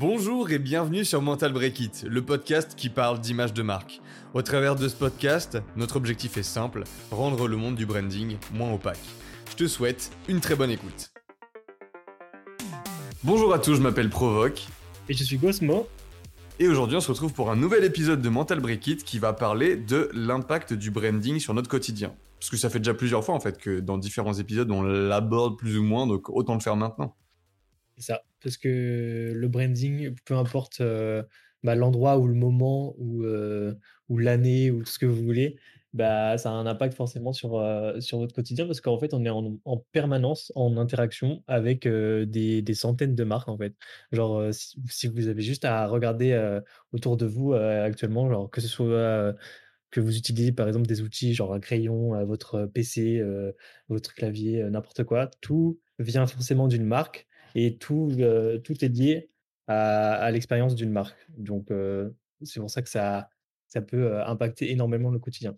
Bonjour et bienvenue sur Mental Break It, le podcast qui parle d'image de marque. Au travers de ce podcast, notre objectif est simple, rendre le monde du branding moins opaque. Je te souhaite une très bonne écoute. Bonjour à tous, je m'appelle Provoque. Et je suis Gosmo. Et aujourd'hui, on se retrouve pour un nouvel épisode de Mental Break It qui va parler de l'impact du branding sur notre quotidien. Parce que ça fait déjà plusieurs fois en fait que dans différents épisodes on l'aborde plus ou moins, donc autant le faire maintenant. C'est ça, parce que le branding, peu importe bah, l'endroit ou le moment ou, ou l'année ou ce que vous voulez, bah, ça a un impact forcément sur, sur votre quotidien parce qu'en fait, on est en, en permanence en interaction avec des, des, centaines de marques en fait. Genre, si, si, vous avez juste à regarder autour de vous actuellement, genre, que ce soit que vous utilisez par exemple des outils genre un crayon, votre PC, votre clavier, n'importe quoi, tout vient forcément d'une marque et tout, tout est lié à, l'expérience d'une marque. Donc c'est pour ça que ça, ça peut impacter énormément le quotidien.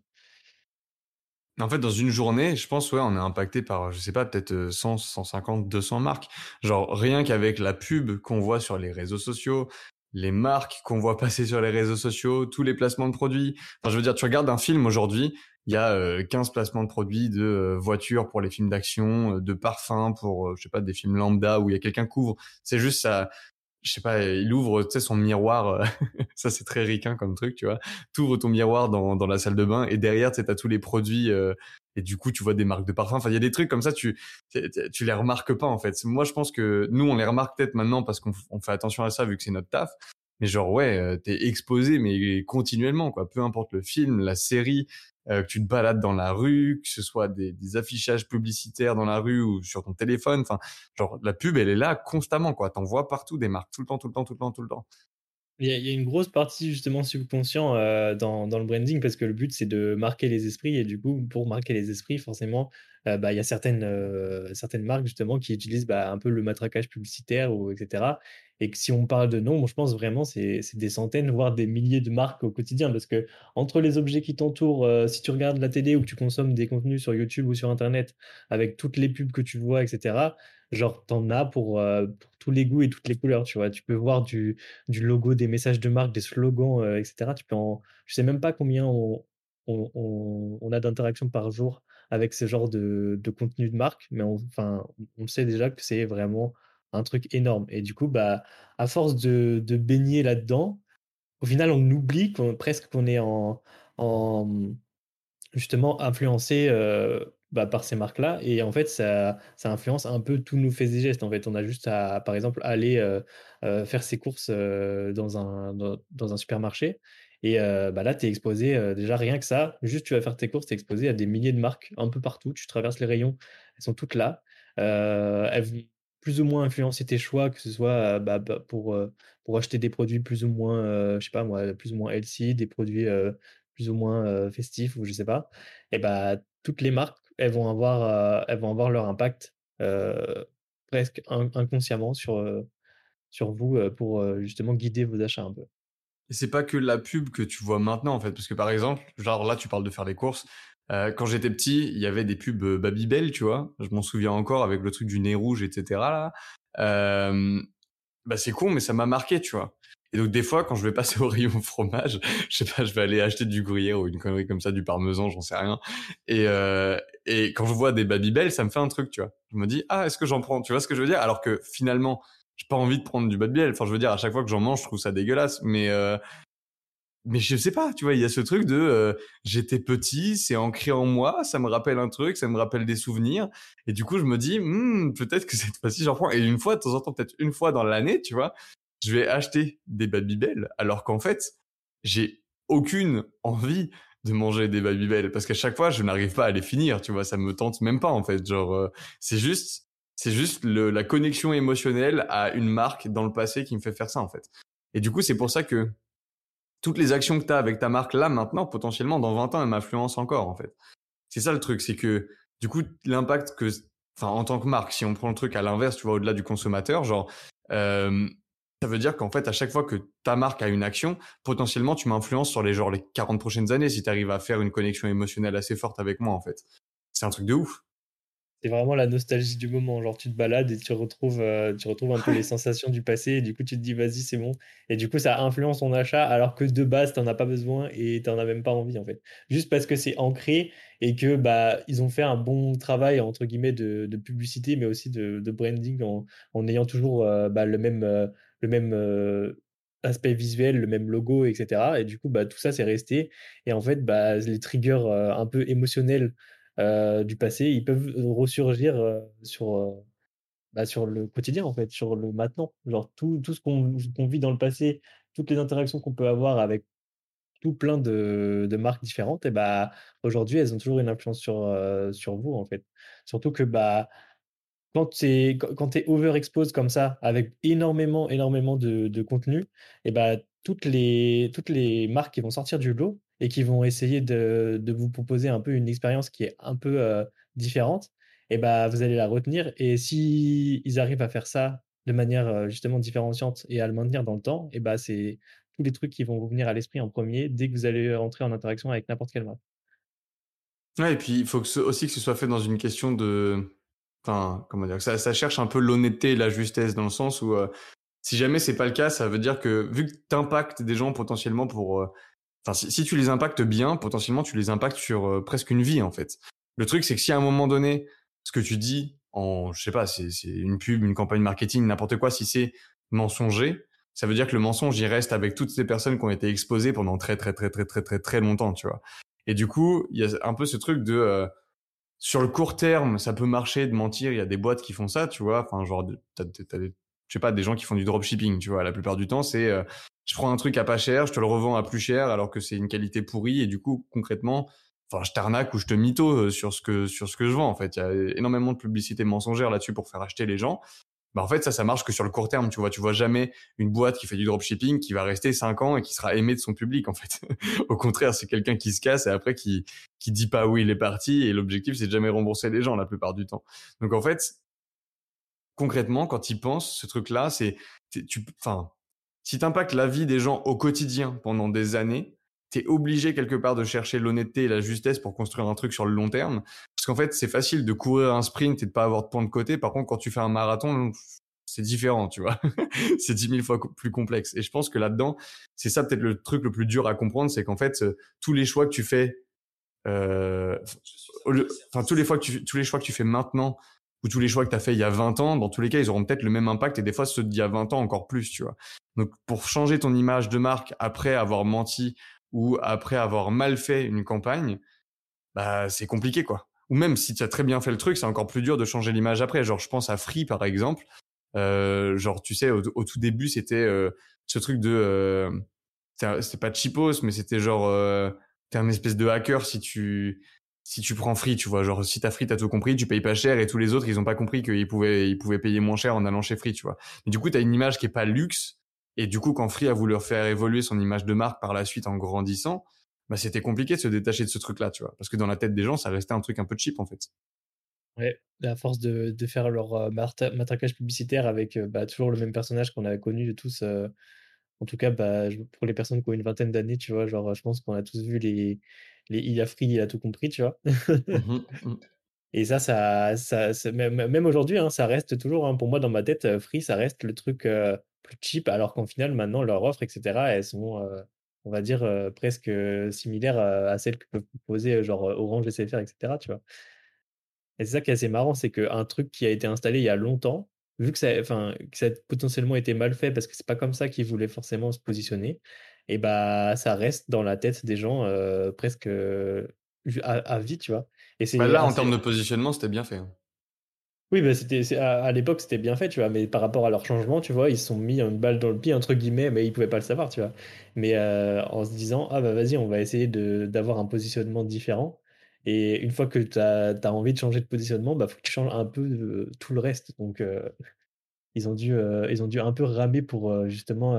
En fait, dans une journée, je pense, ouais, on est impacté par, je sais pas, peut-être 100, 150, 200 marques. Genre, rien qu'avec la pub qu'on voit sur les réseaux sociaux, les marques qu'on voit passer sur les réseaux sociaux, tous les placements de produits. Enfin, je veux dire, tu regardes un film aujourd'hui, il y a euh, 15 placements de produits de euh, voitures pour les films d'action, euh, de parfums pour, euh, je sais pas, des films lambda où il y a quelqu'un couvre. C'est juste ça, je sais pas, il ouvre, tu sais, son miroir. ça, c'est très ricain comme truc, tu vois. Tu ouvres ton miroir dans, dans la salle de bain et derrière, tu sais, tous les produits et du coup, tu vois des marques de parfums. Enfin, il y a des trucs comme ça, tu, tu les remarques pas, en fait. Moi, je pense que nous, on les remarque peut-être maintenant parce qu'on fait attention à ça vu que c'est notre taf. Mais genre, ouais, euh, t'es exposé, mais continuellement, quoi. Peu importe le film, la série, euh, que tu te balades dans la rue, que ce soit des, des, affichages publicitaires dans la rue ou sur ton téléphone. Enfin, genre, la pub, elle est là constamment, quoi. T'en vois partout des marques, tout le temps, tout le temps, tout le temps, tout le temps. Il y, a, une grosse partie justement subconscient euh, dans, le branding parce que le but c'est de marquer les esprits et du coup pour marquer les esprits forcément euh, bah, il y a certaines, euh, certaines marques justement qui utilisent bah, un peu le matraquage publicitaire ou etc et que si on parle de nombres, je pense vraiment c'est des centaines, voire des milliers de marques au quotidien. Parce que entre les objets qui t'entourent, si tu regardes la télé ou que tu consommes des contenus sur YouTube ou sur Internet, avec toutes les pubs que tu vois, etc., genre t'en as pour, euh, pour tous les goûts et toutes les couleurs. Tu vois, tu peux voir du, du logo, des messages de marque, des slogans, euh, etc. Tu peux en, je sais même pas combien on, on, on, a d'interactions par jour avec ce genre de, de contenu de marque, mais on, enfin, on sait déjà que c'est vraiment un truc énorme. Et du coup, bah, à force de, de baigner là-dedans, au final, on oublie qu'on, presque qu'on est en, en justement influencé euh, bah, par ces marques-là. Et en fait, ça, ça influence un peu tous nos faits et gestes. En fait, on a juste à, par exemple, aller euh, euh, faire ses courses dans, un, dans, un supermarché. Et bah là, tu es exposé, déjà rien que ça, juste tu vas faire tes courses, tu es exposé à des milliers de marques un peu partout. Tu traverses les rayons, elles sont toutes là. elles plus ou moins influencer tes choix, que ce soit bah, bah, pour, pour acheter des produits plus ou moins, je sais pas moi, plus ou moins healthy, des produits plus ou moins festifs ou je sais pas. Et bah toutes les marques, elles vont avoir, elles vont avoir leur impact presque inconsciemment sur sur vous pour justement guider vos achats un peu. Et c'est pas que la pub que tu vois maintenant en fait, parce que par exemple, genre là tu parles de faire des courses, euh, quand j'étais petit, il y avait des pubs euh, Babybel, tu vois? Je m'en souviens encore avec le truc du nez rouge, etc. Là. Euh, bah c'est con, mais ça m'a marqué, tu vois? Et donc des fois, quand je vais passer au rayon fromage, je sais pas, je vais aller acheter du gruyère ou une connerie comme ça, du parmesan, j'en sais rien. Et euh, et quand je vois des Babybel, ça me fait un truc, tu vois. Je me dis ah, est-ce que j'en prends? Tu vois ce que je veux dire? Alors que finalement, j'ai pas envie de prendre du Babybel. Enfin, je veux dire, à chaque fois que j'en mange, je trouve ça dégueulasse. Mais euh, mais je sais pas, tu vois, il y a ce truc de euh, j'étais petit, c'est ancré en moi, ça me rappelle un truc, ça me rappelle des souvenirs, et du coup je me dis hmm, peut-être que cette fois-ci j'en prends. Et une fois de temps en temps, peut-être une fois dans l'année, tu vois, je vais acheter des Babybel, alors qu'en fait j'ai aucune envie de manger des Babybel parce qu'à chaque fois je n'arrive pas à les finir, tu vois, ça me tente même pas en fait. Genre euh, c'est juste c'est juste le, la connexion émotionnelle à une marque dans le passé qui me fait faire ça en fait. Et du coup c'est pour ça que toutes les actions que tu as avec ta marque là maintenant, potentiellement dans 20 ans, elles m'influencent encore en fait. C'est ça le truc, c'est que du coup l'impact que, enfin en tant que marque, si on prend le truc à l'inverse, tu vois au-delà du consommateur, genre euh, ça veut dire qu'en fait à chaque fois que ta marque a une action, potentiellement tu m'influences sur les genre les 40 prochaines années si tu arrives à faire une connexion émotionnelle assez forte avec moi en fait. C'est un truc de ouf. C'est vraiment la nostalgie du moment. Genre, tu te balades et tu retrouves, euh, tu retrouves un peu les sensations du passé. Et du coup, tu te dis, vas-y, c'est bon. Et du coup, ça influence ton achat alors que de base, tu n'en as pas besoin et tu n'en as même pas envie, en fait. Juste parce que c'est ancré et que bah, ils ont fait un bon travail, entre guillemets, de, de publicité, mais aussi de, de branding en, en, ayant toujours euh, bah, le même, euh, le même aspect visuel, le même logo, etc. Et du coup, bah, tout ça, c'est resté. Et en fait, bah, les triggers un peu émotionnels du passé, ils peuvent ressurgir sur, bah, sur le quotidien, en fait, sur le maintenant. Genre tout, tout ce qu'on vit dans le passé, toutes les interactions qu'on peut avoir avec tout plein de, de marques différentes, et bah, aujourd'hui, elles ont toujours une influence sur, sur vous, en fait. Surtout que bah, quand tu es, es overexposed comme ça, avec énormément, énormément de, de contenu, et bah, toutes, les, toutes les marques qui vont sortir du lot et qui vont essayer de, de vous proposer un peu une expérience qui est un peu euh, différente, et bah, vous allez la retenir. Et si ils arrivent à faire ça de manière euh, justement différenciante et à le maintenir dans le temps, et bah, c'est tous les trucs qui vont vous venir à l'esprit en premier dès que vous allez entrer en interaction avec n'importe quelle marque. Ouais, et puis il faut que aussi que ce soit fait dans une question de enfin comment dire ça, ça cherche un peu l'honnêteté et la justesse dans le sens où euh, si jamais c'est pas le cas ça veut dire que vu que tu impactes des gens potentiellement pour euh, enfin si, tu les impactes bien potentiellement tu les impactes sur euh, presque une vie en fait. Le truc c'est que si à un moment donné ce que tu dis en je sais pas c'est une pub une campagne marketing n'importe quoi si c'est mensonger ça veut dire que le mensonge il reste avec toutes ces personnes qui ont été exposées pendant très très très très très très très longtemps tu vois. Et du coup il y a un peu ce truc de sur le court terme, ça peut marcher de mentir. Il y a des boîtes qui font ça, tu vois. Enfin, genre, t'as, t'as des, je sais pas, des gens qui font du dropshipping, tu vois. La plupart du temps, c'est, euh, je prends un truc à pas cher, je te le revends à plus cher, alors que c'est une qualité pourrie, et du coup, concrètement, enfin, je t'arnaque ou je te mytho euh, sur ce que sur ce que je vends. En fait, il y a énormément de publicité mensongère là-dessus pour faire acheter les gens bah en fait ça ça marche que sur le court terme tu vois. Tu vois jamais une boîte qui fait du dropshipping qui va rester cinq ans et qui sera aimée de son public en fait. Au contraire c'est quelqu'un qui se casse et après qui qui dit pas où il est parti et l'objectif c'est de jamais rembourser les gens la plupart du temps. Donc en fait concrètement quand ils pensent ce truc là c'est tu enfin si t'impactes la vie des gens au quotidien pendant des années t'es obligé quelque part de chercher l'honnêteté et la justesse pour construire un truc sur le long terme. Parce qu'en fait, c'est facile de courir un sprint et de pas avoir de points de côté. Par contre, quand tu fais un marathon, c'est différent, tu vois. c'est dix mille fois plus complexe. Et je pense que là-dedans, c'est ça peut-être le truc le plus dur à comprendre, c'est qu'en fait, euh, tous les choix que tu fais, euh, enfin tous les fois que tous les choix que tu fais maintenant ou tous les choix que tu as fait il y a 20 ans, dans tous les cas, ils auront peut-être le même impact et des fois ceux d'il y a 20 ans encore plus, tu vois. Donc pour changer ton image de marque après avoir menti ou après avoir mal fait une campagne, bah c'est compliqué quoi. Ou même si tu as très bien fait le truc, c'est encore plus dur de changer l'image après. Genre je pense à Free par exemple. Euh, genre tu sais au, tout début c'était euh, ce truc de euh, c'était pas cheapos mais c'était genre euh, t'es un espèce de hacker si tu si tu prends Free, tu vois, genre si t'as Free, t'as tout compris, tu payes pas cher et tous les autres, ils ont pas compris qu'ils pouvaient ils pouvaient payer moins cher en allant chez Free, tu vois. Mais du coup, t'as une image qui est pas luxe et du coup, quand Free a voulu faire évoluer son image de marque par la suite en grandissant, bah, c'était compliqué de se détacher de ce truc-là, tu vois. Parce que dans la tête des gens, ça restait un truc un peu cheap, en fait. Ouais, à force de, de faire leur euh, matraquage publicitaire avec euh, bah, toujours le même personnage qu'on a connu tous. Euh, en tout cas, bah, pour les personnes qui ont une vingtaine d'années, tu vois, genre, je pense qu'on a tous vu les, les Il a Free, il a tout compris, tu vois. Mmh mmh. Et ça, ça, ça, même, aujourd'hui, hein, ça reste toujours, hein, pour moi, dans ma tête, Free, ça reste le truc plus cheap, alors qu'en final, maintenant, leurs offres, etc., elles sont, on va dire, presque similaires à, celles que peuvent proposer genre Orange, SFR, etc., tu vois? Et c'est ça qui est assez marrant, c'est qu'un truc qui a été installé il y a longtemps, vu que ça, enfin, que ça a potentiellement été mal fait parce que c'est pas comme ça qu'ils voulaient forcément se positionner, et bah ça reste dans la tête des gens presque à, vie, tu vois? Et c'est bah là, en termes de positionnement, c'était bien fait. Hein. Oui, bah c'était, à, l'époque, c'était bien fait, tu vois, mais par rapport à leur changement, tu vois, ils se sont mis une balle dans le pied, entre guillemets, mais ils pouvaient pas le savoir, tu vois. Mais euh, en se disant, ah bah vas-y, on va essayer d'avoir un positionnement différent. Et une fois que tu as, envie de changer de positionnement, bah faut que tu changes un peu euh, tout le reste. Donc, euh, ils, ont dû, ils ont dû un peu ramer pour justement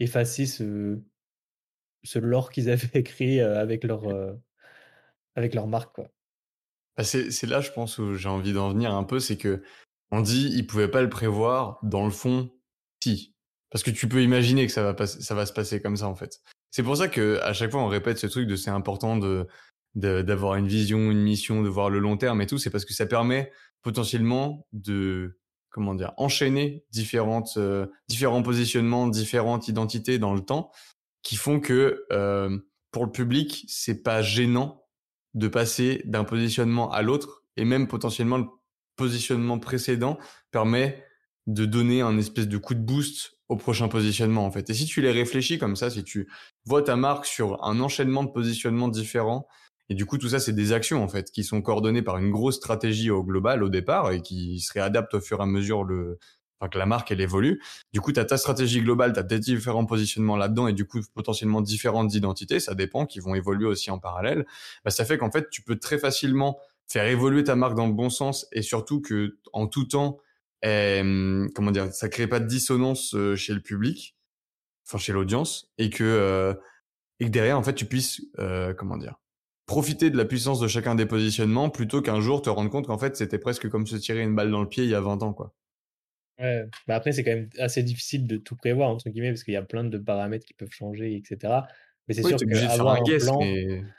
effacer ce, ce lore qu'ils avaient créé avec leur, avec leur marque, quoi. Bah, c'est là, je pense, où j'ai envie d'en venir un peu, c'est que on dit ils pouvaient pas le prévoir. Dans le fond, si, parce que tu peux imaginer que ça va ça va se passer comme ça en fait. C'est pour ça que à chaque fois on répète ce truc de c'est important de d'avoir une vision, une mission, de voir le long terme et tout. C'est parce que ça permet potentiellement de comment dire enchaîner différentes euh, différents positionnements, différentes identités dans le temps qui font que euh, pour le public, c'est pas gênant de passer d'un positionnement à l'autre et même potentiellement le positionnement précédent permet de donner un espèce de coup de boost au prochain positionnement en fait. Et si tu les réfléchis comme ça, si tu vois ta marque sur un enchaînement de positionnements différents et du coup tout ça c'est des actions en fait qui sont coordonnées par une grosse stratégie au global au départ et qui se réadaptent au fur et à mesure le enfin que la marque elle évolue. Du coup, tu as ta stratégie globale, tu as tes différents positionnements là-dedans et du coup potentiellement différentes identités, ça dépend qui vont évoluer aussi en parallèle. Bah, ça fait qu'en fait, tu peux très facilement faire évoluer ta marque dans le bon sens et surtout que en tout temps euh, comment dire, ça crée pas de dissonance euh, chez le public, enfin chez l'audience, et que euh, et que derrière en fait tu puisses euh, comment dire profiter de la puissance de chacun des positionnements plutôt qu'un jour te rendre compte qu'en fait c'était presque comme se tirer une balle dans le pied il y a 20 ans quoi. Ouais, bah après c'est quand même assez difficile de tout prévoir entre guillemets parce qu'il y a plein de paramètres qui peuvent changer etc. Mais c'est oui, sûr qu'avoir un, un plan,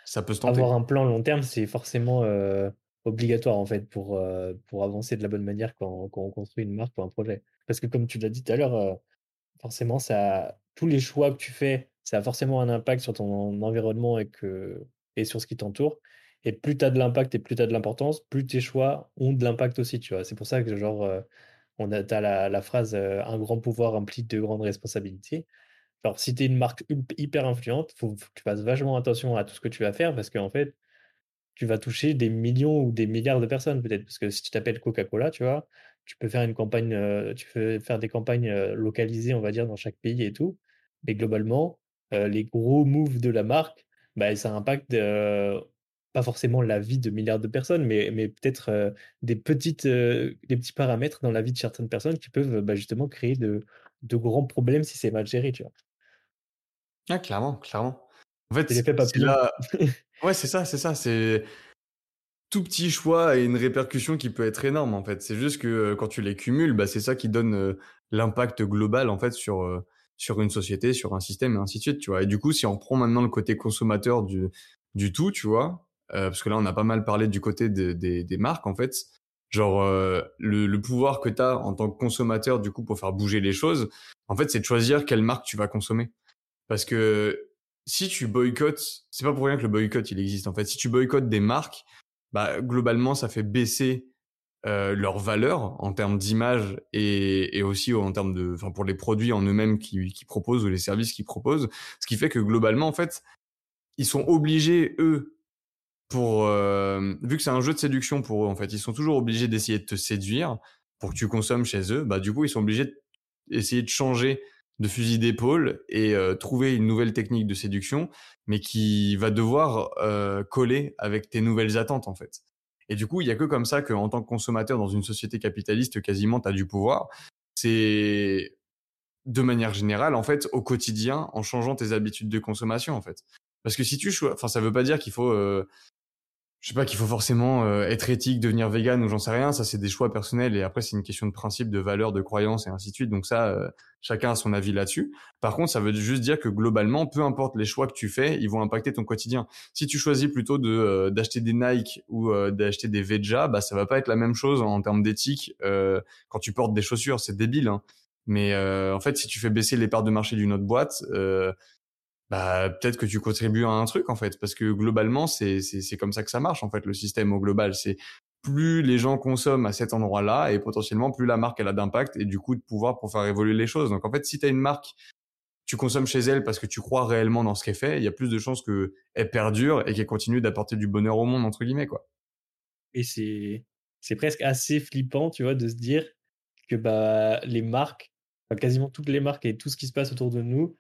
ça peut se tenter. Avoir un plan long terme, c'est forcément euh, obligatoire en fait pour, euh, pour avancer de la bonne manière quand, quand, on construit une marque ou un projet. Parce que comme tu l'as dit tout à l'heure, euh, forcément, ça, tous les choix que tu fais, ça a forcément un impact sur ton environnement et, que, et sur ce qui t'entoure. Et plus tu as de l'impact et plus tu as de l'importance, plus tes choix ont de l'impact aussi, tu vois. C'est pour ça que genre, on a, la, phrase un grand pouvoir implique de grandes responsabilités. Alors, si tu es une marque hyper influente, faut, faut, que tu fasses vachement attention à tout ce que tu vas faire parce qu'en fait, tu vas toucher des millions ou des milliards de personnes peut-être. Parce que si tu t'appelles Coca-Cola, tu vois, tu peux faire une campagne, tu peux faire des campagnes localisées, on va dire, dans chaque pays et tout. Mais globalement, les gros moves de la marque, bah, ça impacte pas forcément la vie de milliards de personnes, mais, mais peut-être des, petites, des petits paramètres dans la vie de certaines personnes qui peuvent bah, justement créer de, de grands problèmes si c'est mal géré, tu vois. Ah, clairement, clairement. En fait, c'est là, Ouais, c'est ça, c'est ça. C'est tout petit choix et une répercussion qui peut être énorme en fait. C'est juste que euh, quand tu les cumules, bah, c'est ça qui donne euh, l'impact global en fait sur euh, sur une société, sur un système et ainsi de suite, tu vois. Et du coup, si on prend maintenant le côté consommateur du du tout, tu vois, parce que là on a pas mal parlé du côté des des marques en fait, genre le, le pouvoir que tu as en tant que consommateur du coup pour faire bouger les choses, en fait, c'est de choisir quelle marque tu vas consommer. Parce que si tu boycottes, c'est pas pour rien que le boycott il existe en fait. Si tu boycottes des marques, bah globalement ça fait baisser euh, leur valeur en termes d'image et, et, aussi en termes de, enfin pour les produits en eux-mêmes qui, qui proposent ou les services qu'ils proposent. Ce qui fait que globalement en fait, ils sont obligés eux pour euh, vu que c'est un jeu de séduction pour eux en fait, ils sont toujours obligés d'essayer de te séduire pour que tu consommes chez eux. Bah du coup ils sont obligés d'essayer de changer de fusil d'épaule et euh, trouver une nouvelle technique de séduction, mais qui va devoir euh, coller avec tes nouvelles attentes en fait. Et du coup, il y a que comme ça qu'en tant que consommateur dans une société capitaliste, quasiment, tu as du pouvoir. C'est de manière générale, en fait, au quotidien, en changeant tes habitudes de consommation, en fait. Parce que si tu enfin, ça veut pas dire qu'il faut euh, je sais pas qu'il faut forcément euh, être éthique, devenir vegan ou j'en sais rien. Ça, c'est des choix personnels et après, c'est une question de principe, de valeur, de croyance et ainsi de suite. Donc ça, euh, chacun a son avis là-dessus. Par contre, ça veut juste dire que globalement, peu importe les choix que tu fais, ils vont impacter ton quotidien. Si tu choisis plutôt de euh, d'acheter des Nike ou d'acheter des Veja, bah ça va pas être la même chose en termes d'éthique quand tu portes des chaussures. C'est débile. Hein. Mais en fait, si tu fais baisser les parts de marché d'une autre boîte, bah peut-être que tu contribues à un truc en fait parce que globalement c'est c'est comme ça que ça marche en fait le système au global. C'est plus les gens consomment à cet endroit-là et potentiellement plus la marque elle a d'impact et du coup de pouvoir pour faire évoluer les choses. Donc en fait si tu as une marque tu consommes chez elle parce que tu crois réellement dans ce qu'elle fait il y a plus de chances que elle perdure et qu'elle continue d'apporter du bonheur au monde entre guillemets quoi. Et c'est c'est presque assez flippant tu vois de se dire que bah les marques quasiment toutes les marques et tout ce qui se passe autour de nous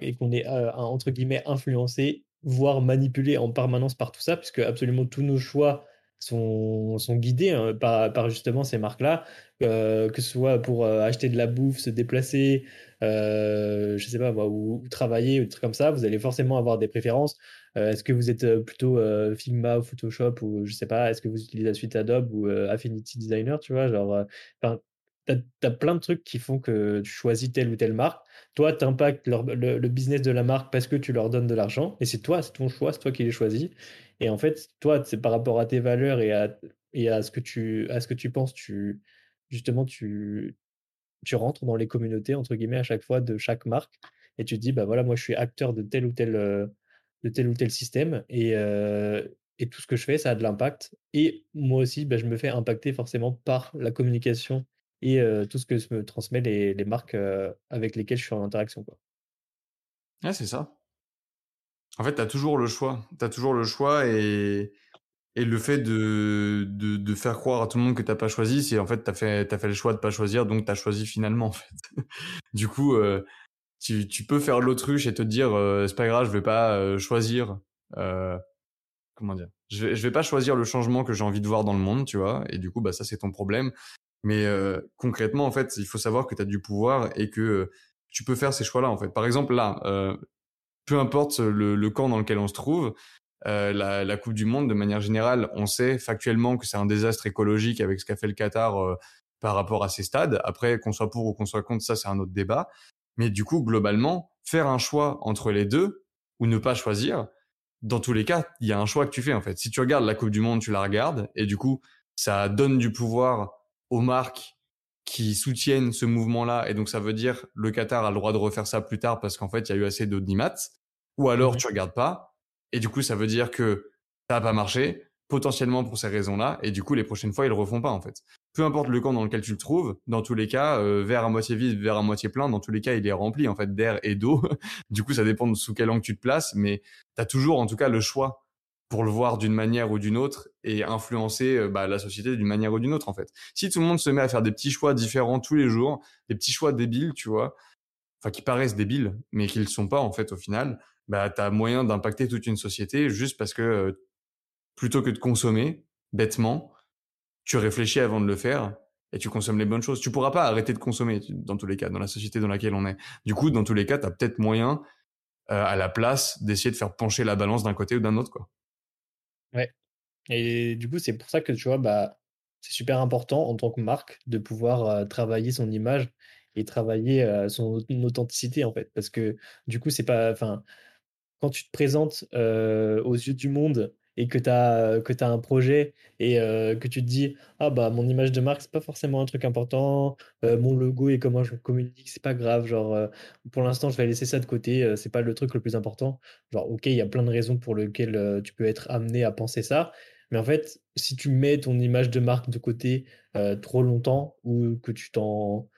et qu'on est entre guillemets influencé, voire manipulé en permanence par tout ça, puisque absolument tous nos choix sont, guidés hein, par, par, justement ces marques-là, que ce soit pour acheter de la bouffe, se déplacer, euh, je sais pas ou, travailler, ou des trucs comme ça, vous allez forcément avoir des préférences. est-ce que vous êtes plutôt Figma ou Photoshop ou je sais pas, est-ce que vous utilisez la suite Adobe ou Affinity Designer, tu vois, genre, tu as, plein de trucs qui font que tu choisis telle ou telle marque. Toi, tu impactes le, business de la marque parce que tu leur donnes de l'argent. Et c'est toi, c'est ton choix, c'est toi qui les choisis. Et en fait, toi, c'est par rapport à tes valeurs et à, et à ce que tu, à ce que tu penses, tu, justement, tu, tu rentres dans les communautés, entre guillemets, à chaque fois de chaque marque et tu te dis, bah voilà, moi je suis acteur de tel ou tel, de tel ou tel système et, et tout ce que je fais, ça a de l'impact. Et moi aussi, bah, je me fais impacter forcément par la communication et tout ce que me transmet les, les marques avec lesquelles je suis en interaction. Quoi. Ouais, c'est ça. En fait, tu as toujours le choix. Tu as toujours le choix et, et le fait de, de, faire croire à tout le monde que tu n'as pas choisi, c'est en fait, tu as fait, as fait le choix de pas choisir, donc tu as choisi finalement. En fait. du coup, tu, tu, peux faire l'autruche et te dire, euh, c'est pas grave, je vais pas choisir. Comment dire? Je vais, je vais pas choisir le changement que j'ai envie de voir dans le monde, tu vois? Et du coup, bah, ça, c'est ton problème. Mais euh, concrètement, en fait, il faut savoir que tu as du pouvoir et que tu peux faire ces choix-là, en fait. Par exemple, là, peu importe le, le, camp dans lequel on se trouve, euh, la, la, Coupe du Monde, de manière générale, on sait factuellement que c'est un désastre écologique avec ce qu'a fait le Qatar euh, par rapport à ces stades. Après, qu'on soit pour ou qu'on soit contre, ça c'est un autre débat. Mais du coup, globalement, faire un choix entre les deux ou ne pas choisir, dans tous les cas, il y a un choix que tu fais en fait. Si tu regardes la Coupe du Monde, tu la regardes et du coup, ça donne du pouvoir aux marques qui soutiennent ce mouvement-là. Et donc ça veut dire le Qatar a le droit de refaire ça plus tard parce qu'en fait il y a eu assez d'audimat ou alors mmh tu regardes pas. Et du coup ça veut dire que ça n'a pas marché potentiellement pour ces raisons-là. Et du coup les prochaines fois ils le refont pas en fait. Peu importe le camp dans lequel tu le trouves dans tous les cas euh, verre à moitié vide verre à moitié plein dans tous les cas il est rempli en fait d'air et d'eau. Du coup ça dépend de sous quel angle tu te places mais tu as toujours en tout cas le choix pour le voir d'une manière ou d'une autre et influencer euh, bah, la société d'une manière ou d'une autre en fait. Si tout le monde se met à faire des petits choix différents tous les jours, des petits choix débiles, tu vois, enfin qui paraissent débiles mais qui ne le sont pas en fait au final, bah tu as moyen d'impacter toute une société juste parce que euh, plutôt que de consommer bêtement, tu réfléchis avant de le faire et tu consommes les bonnes choses. Tu pourras pas arrêter de consommer dans tous les cas dans la société dans laquelle on est. Du coup, dans tous les cas, tu as peut-être moyen euh, à la place d'essayer de faire pencher la balance d'un côté ou d'un autre quoi. Ouais. Et du coup, c'est pour ça que tu vois, bah, c'est super important en tant que marque de pouvoir travailler son image et travailler son authenticité en fait. Parce que du coup, c'est pas. Enfin, quand tu te présentes aux yeux du monde et que tu as, que as un projet et que tu te dis ah bah mon image de marque c'est pas forcément un truc important. Mon logo et comment je communique c'est pas grave. Genre pour l'instant je vais laisser ça de côté. C'est pas le truc le plus important genre ok il y a plein de raisons pour lesquelles tu peux être amené à penser ça. Mais en fait si tu mets ton image de marque de côté trop longtemps ou que tu t'en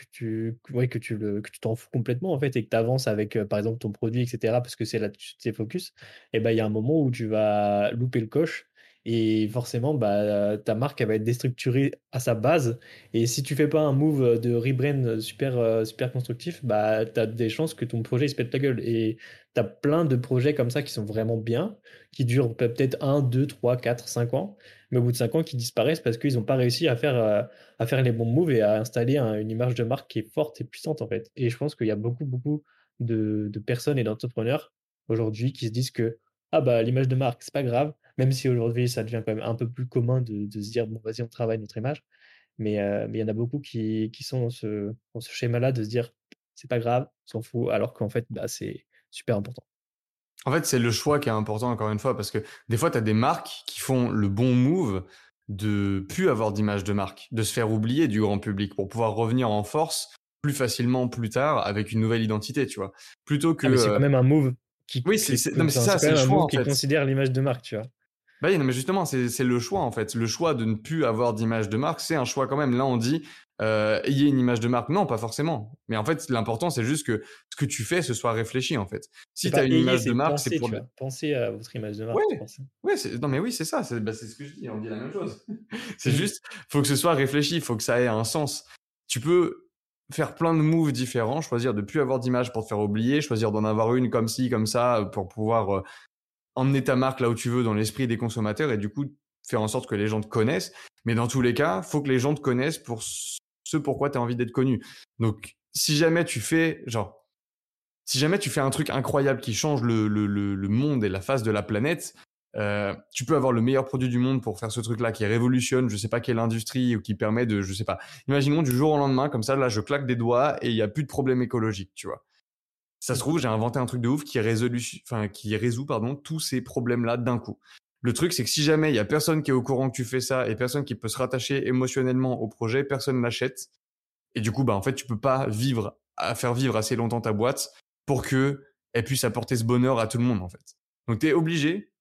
que tu, ouais, que tu le, que tu t'en fous complètement en fait et que tu avances avec euh, par exemple ton produit, etc. parce que c'est là tu t'es focus, et ben il y a un moment où tu vas louper le coche et forcément bah, ta marque va être déstructurée à sa base. Et si tu fais pas un move de rebrand super, euh, super constructif, bah, tu as des chances que ton projet il se pète la gueule. Tu as plein de projets comme ça qui sont vraiment bien, qui durent peut-être 1, 2, 3, 4, 5 ans mais au bout de 5 ans, qui disparaissent parce qu'ils n'ont pas réussi à faire, euh, à faire les bons moves et à installer une image de marque qui est forte et puissante, en fait. Et je pense qu'il y a beaucoup, beaucoup de, personnes et d'entrepreneurs aujourd'hui qui se disent que ah bah l'image de marque, c'est pas grave, même si aujourd'hui ça devient quand même un peu plus commun de, se dire bon vas-y on travaille notre image, mais euh, il y en a beaucoup qui, qui sont dans ce, ce schéma-là de se dire c'est pas grave, on s'en fout, alors qu'en fait bah, c'est super important. En fait, c'est le choix qui est important, encore une fois, parce que des fois, tu as des marques qui font le bon move de plus avoir d'image de marque, de se faire oublier du grand public pour pouvoir revenir en force plus facilement plus tard avec une nouvelle identité, tu vois. Plutôt que. Ah, mais c'est quand même un move qui. Oui, c'est ça, c'est le choix. Qui considère l'image de marque, tu vois. Bah oui, non, mais justement, c'est le choix en fait. Le choix de ne plus avoir d'image de marque, c'est un choix quand même. Là, on dit, euh, ayez une image de marque? Non, pas forcément. Mais en fait, l'important, c'est juste que ce que tu fais, ce soit réfléchi en fait. Si tu as une image de marque, c'est pour. Penser à votre image de marque. Ouais, non, mais oui, c'est ça. Bah, c'est ce que je dis. On dit la même chose. c'est juste, faut que ce soit réfléchi, faut que ça ait un sens. Tu peux faire plein de moves différents, choisir de plus avoir d'image pour te faire oublier, choisir d'en avoir une comme ci, comme ça, pour pouvoir euh, emmener ta marque là où tu veux dans l'esprit des consommateurs et du coup faire en sorte que les gens te connaissent. Mais dans tous les cas, faut que les gens te connaissent pour ce pourquoi tu as envie d'être connu. Donc, si jamais tu fais, genre, si jamais tu fais un truc incroyable qui change le, le, monde et la face de la planète, euh, tu peux avoir le meilleur produit du monde pour faire ce truc-là qui révolutionne, je sais pas quelle industrie ou qui permet de, je sais pas. Imaginons du jour au lendemain, comme ça, là, je claque des doigts et il y a plus de problème écologique, tu vois. Ça se trouve, j'ai inventé un truc de ouf qui, résolu, enfin, qui résout pardon, tous ces problèmes-là d'un coup. Le truc, c'est que si jamais il y a personne qui est au courant que tu fais ça et personne qui peut se rattacher émotionnellement au projet, personne l'achète. Et du coup, bah, en fait, tu peux pas vivre, à faire vivre assez longtemps ta boîte pour que elle puisse apporter ce bonheur à tout le monde, en fait. Donc, tu es obligé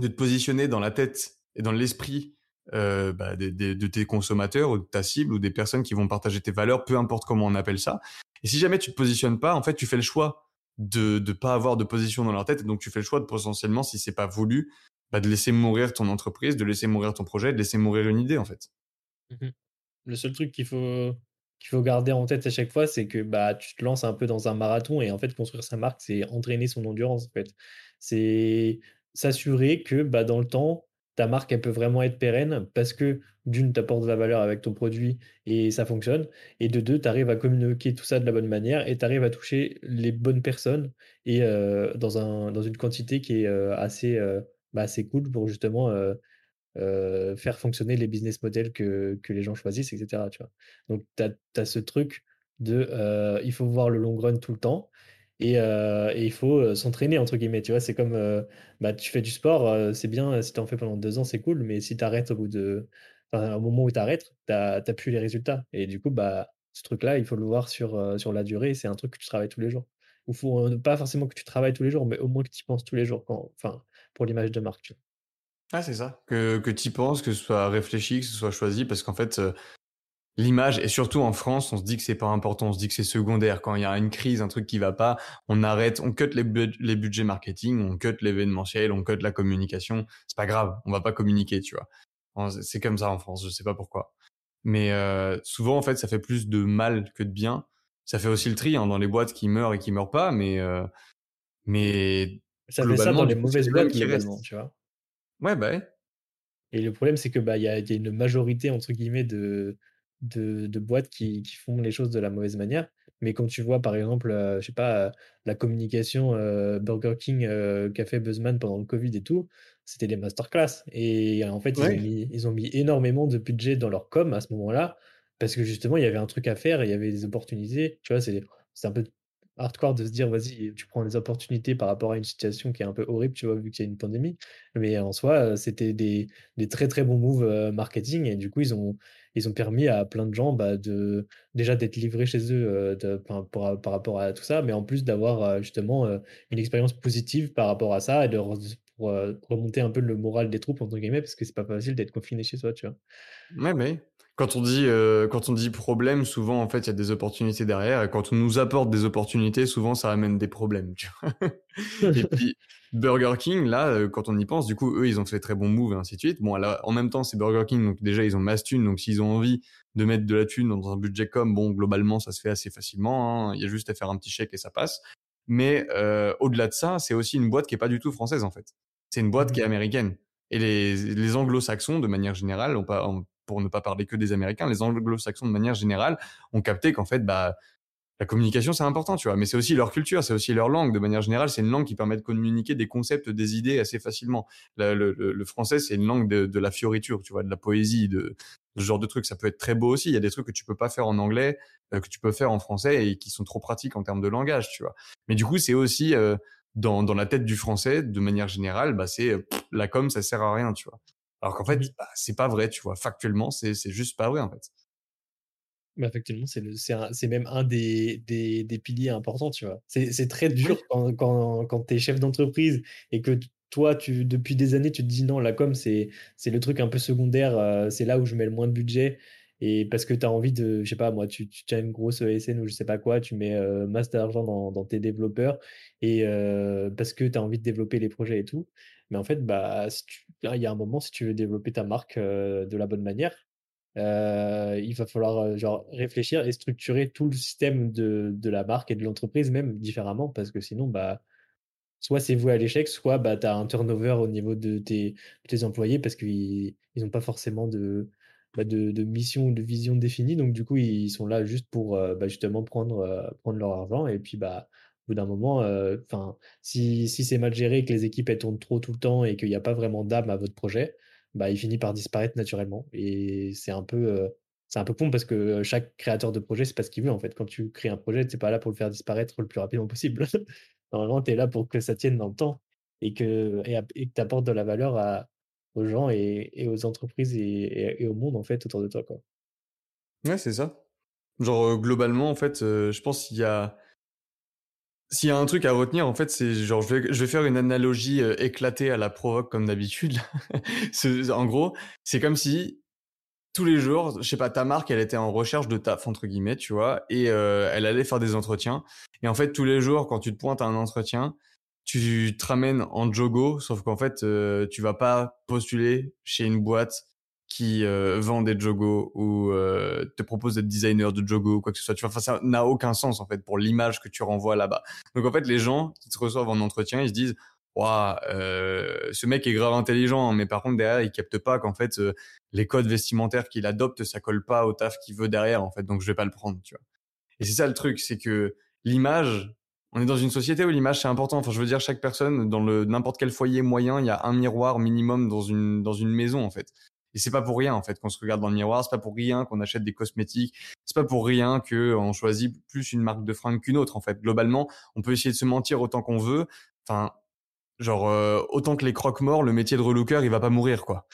de te positionner dans la tête et dans l'esprit euh, bah, de, tes consommateurs ou de ta cible ou des personnes qui vont partager tes valeurs, peu importe comment on appelle ça. Et si jamais tu te positionnes pas, en fait, tu fais le choix de ne pas avoir de position dans leur tête, et donc tu fais le choix de potentiellement, si c'est pas voulu, bah, de laisser mourir ton entreprise, de laisser mourir ton projet, de laisser mourir une idée en fait. Mmh le seul truc qu'il faut qu'il faut garder en tête à chaque fois, c'est que bah tu te lances un peu dans un marathon et en fait construire sa marque, c'est entraîner son endurance en fait. C'est s'assurer que bah dans le temps, ta marque elle peut vraiment être pérenne parce que d'une tu apportes de la valeur avec ton produit et ça fonctionne et de deux tu arrives à communiquer tout ça de la bonne manière et tu arrives à toucher les bonnes personnes et euh, dans un dans une quantité qui est euh, assez euh, bah, assez cool pour justement faire fonctionner les business models que, que, les gens choisissent, etc. Tu vois. Donc, tu as, ce truc de il faut voir le long run tout le temps et, et il faut s'entraîner, entre guillemets. Tu vois, c'est comme bah, tu fais du sport, c'est bien si tu en fais pendant deux ans, c'est cool, mais si tu arrêtes au bout de. Enfin, au moment où tu arrêtes, tu n'as plus les résultats. Et du coup, bah, ce truc-là, il faut le voir sur, sur la durée. C'est un truc que tu travailles tous les jours. Il faut pas forcément que tu travailles tous les jours, mais au moins que tu y penses tous les jours. Quand, enfin, pour l'image de marque. Ah, c'est ça. Que, que tu penses, que ce soit réfléchi, que ce soit choisi, parce qu'en fait, euh, l'image, et surtout en France, on se dit que c'est pas important, on se dit que c'est secondaire. Quand il y a une crise, un truc qui va pas, on arrête, on cut les, les budgets marketing, on cut l'événementiel, on cut la communication. C'est pas grave, on va pas communiquer, tu vois. C'est comme ça en France, je sais pas pourquoi. Mais euh, souvent, en fait, ça fait plus de mal que de bien. Ça fait aussi le tri hein, dans les boîtes qui meurent et qui meurent pas, mais euh, mais ça fait ça dans les mauvaises boîtes qui restent, tu vois? Ouais, bah ouais. Et le problème, c'est que bah, y, a, y a une majorité, entre guillemets, de, de, de boîtes qui, qui, font les choses de la mauvaise manière. Mais quand tu vois, par exemple, euh, je sais pas, la communication euh, Burger King euh, qu'a fait Buzzman pendant le Covid et tout, c'était des masterclass. Et en fait, ils, ont mis, ils ont mis énormément de budget dans leur com à ce moment-là, parce que justement, il y avait un truc à faire et il y avait des opportunités. Tu vois, c'est un peu hardcore de se dire vas-y tu prends les opportunités par rapport à une situation qui est un peu horrible tu vois vu qu'il y a une pandémie. Mais en soi c'était des, très très bons moves marketing et du coup ils ont ils ont permis à plein de gens bah, de déjà d'être livrés chez eux de, par, par, rapport à tout ça mais en plus d'avoir justement une expérience positive par rapport à ça et de remonter un peu le moral des troupes entre guillemets parce que c'est pas facile d'être confiné chez soi tu vois. Ouais mais quand on dit euh, quand on dit problème, souvent en fait il y a des opportunités derrière et quand on nous apporte des opportunités, souvent ça amène des problèmes. Tu vois et puis Burger King, là, euh, quand on y pense, du coup eux ils ont fait très bons moves et ainsi de suite. Bon, là, en même temps c'est Burger King, donc déjà ils ont masse thune, donc s'ils ont envie de mettre de la thune dans un budget comme, bon globalement ça se fait assez facilement. Hein. Il y a juste à faire un petit chèque et ça passe. Mais euh, au-delà de ça, c'est aussi une boîte qui est pas du tout française en fait. C'est une boîte qui est mmh. américaine. Et les, les anglo-saxons, de manière générale, ont pas, pour ne pas parler que des Américains, les anglo-saxons de manière générale ont capté qu'en fait, bah, la communication, c'est important, tu vois, mais c'est aussi leur culture, c'est aussi leur langue. De manière générale, c'est une langue qui permet de communiquer des concepts, des idées assez facilement. Le, le, le français, c'est une langue de, de, la fioriture, tu vois, de la poésie, de, ce genre de trucs. Ça peut être très beau aussi. Il y a des trucs que tu peux pas faire en anglais, euh, que tu peux faire en français et qui sont trop pratiques en termes de langage, tu vois. Mais du coup, c'est aussi euh, dans, dans la tête du français, de manière générale, bah, c'est la com, ça sert à rien, tu vois. Alors qu'en fait, mmh bah, c'est pas vrai, tu vois. Factuellement, c'est juste pas vrai, en fait. Mais effectivement, c'est même un des, des, des, piliers importants, tu vois. C'est très dur quand, quand, quand tu es chef d'entreprise et que toi, tu, depuis des années, tu te dis non, la com, c'est le truc un peu secondaire, euh, c'est là où je mets le moins de budget. Et parce que tu as envie de, je sais pas, moi, tu, tu as une grosse ESN ou je sais pas quoi, tu mets euh, masse d'argent dans, dans, tes développeurs et euh, parce que tu as envie de développer les projets et tout. Mais en fait, bah, il y a un moment, si tu veux développer ta marque de la bonne manière, il va falloir genre réfléchir et structurer tout le système de, de la marque et de l'entreprise même différemment parce que sinon, bah, soit c'est voué à l'échec, soit bah, tu as un turnover au niveau de tes, tes employés parce qu'ils n'ont pas forcément de, bah, de, de, mission ou de vision définie. Donc, du coup, ils sont là juste pour bah, justement prendre, prendre leur argent et puis bah, au bout d'un moment, si, si c'est mal géré, que les équipes elles tournent trop tout le temps et qu'il n'y a pas vraiment d'âme à votre projet, bah, il finit par disparaître naturellement. Et c'est un peu, c'est un peu con parce que chaque créateur de projet, c'est pas ce qu'il veut en fait. Quand tu crées un projet, tu n'es pas là pour le faire disparaître le plus rapidement possible. Normalement, tu es là pour que ça tienne dans le temps. et que et, apportes de la valeur à, aux gens et, aux entreprises et, et, au monde en fait autour de toi quoi. Ouais, c'est ça. Genre globalement en fait, je pense qu'il y a s'il y a un truc à retenir, en fait, c'est genre, je vais, je vais faire une analogie éclatée à la provoque comme d'habitude. en gros, c'est comme si tous les jours, je sais pas, ta marque, elle était en recherche de taf entre guillemets, tu vois, et euh, elle allait faire des entretiens. Et en fait, tous les jours, quand tu te pointes à un entretien, tu te ramènes en jogo, sauf qu'en fait, euh, tu vas pas postuler chez une boîte qui euh, vend des jogos ou euh, te propose d'être designer de jogo ou quoi que ce soit. Tu vois, enfin, ça n'a aucun sens en fait pour l'image que tu renvoies là-bas. Donc en fait, les gens qui te reçoivent en entretien, ils se disent Waouh, ce mec est grave intelligent, mais par contre derrière il capte pas qu'en fait euh, les codes vestimentaires qu'il adopte ça colle pas au taf qu'il veut derrière en fait, donc je vais pas le prendre, tu vois. Et c'est ça le truc, c'est que l'image, on est dans une société où l'image c'est important. Enfin, je veux dire chaque personne dans le n'importe quel foyer moyen, il y a un miroir minimum dans une dans une maison en fait. Et c'est pas pour rien en fait qu'on se regarde dans le miroir, c'est pas pour rien qu'on achète des cosmétiques, c'est pas pour rien que on choisit plus une marque de fringues qu'une autre en fait. Globalement, on peut essayer de se mentir autant qu'on veut. Enfin, Genre, euh, autant que les croque-morts, le métier de relooker, il va pas mourir, quoi.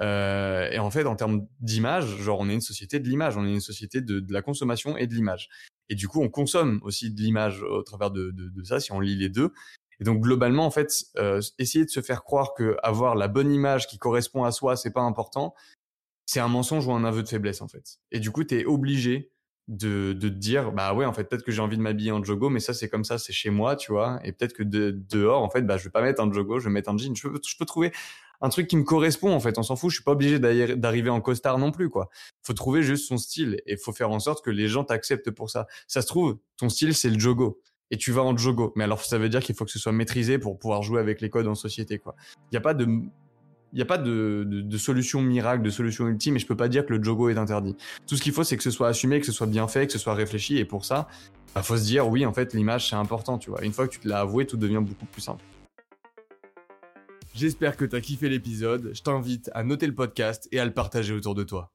Euh, et en fait, en termes d'image, genre, on est une société de l'image, on est une société de, de la consommation et de l'image. Et du coup, on consomme aussi de l'image au travers de, de, de, ça, si on lit les deux. Et donc, globalement, en fait, euh, essayer de se faire croire que avoir la bonne image qui correspond à soi, c'est pas important, c'est un mensonge ou un aveu de faiblesse, en fait. Et du coup, tu es obligé de, de te dire bah ouais en fait peut-être que j'ai envie de m'habiller en jogo mais ça c'est comme ça c'est chez moi tu vois. Et peut-être que de, dehors en fait bah je vais pas mettre un jogo je vais mettre un jean. Je peux, je peux trouver un truc qui me correspond en fait on s'en fout je suis pas obligé d'arriver en costard non plus quoi. Faut trouver juste son style et faut faire en sorte que les gens t'acceptent pour ça. Ça se trouve ton style c'est le jogo et tu vas en jogo mais alors ça veut dire qu'il faut que ce soit maîtrisé pour pouvoir jouer avec les codes en société il n'y a pas de, solution miracle, de solution ultime, et je peux pas dire que le jogo est interdit. Tout ce qu'il faut, c'est que ce soit assumé, que ce soit bien fait, que ce soit réfléchi, et pour ça, il bah, faut se dire, oui, en fait, l'image, c'est important, tu vois. Une fois que tu te l'as avoué, tout devient beaucoup plus simple. J'espère que tu as kiffé l'épisode. Je t'invite à noter le podcast et à le partager autour de toi.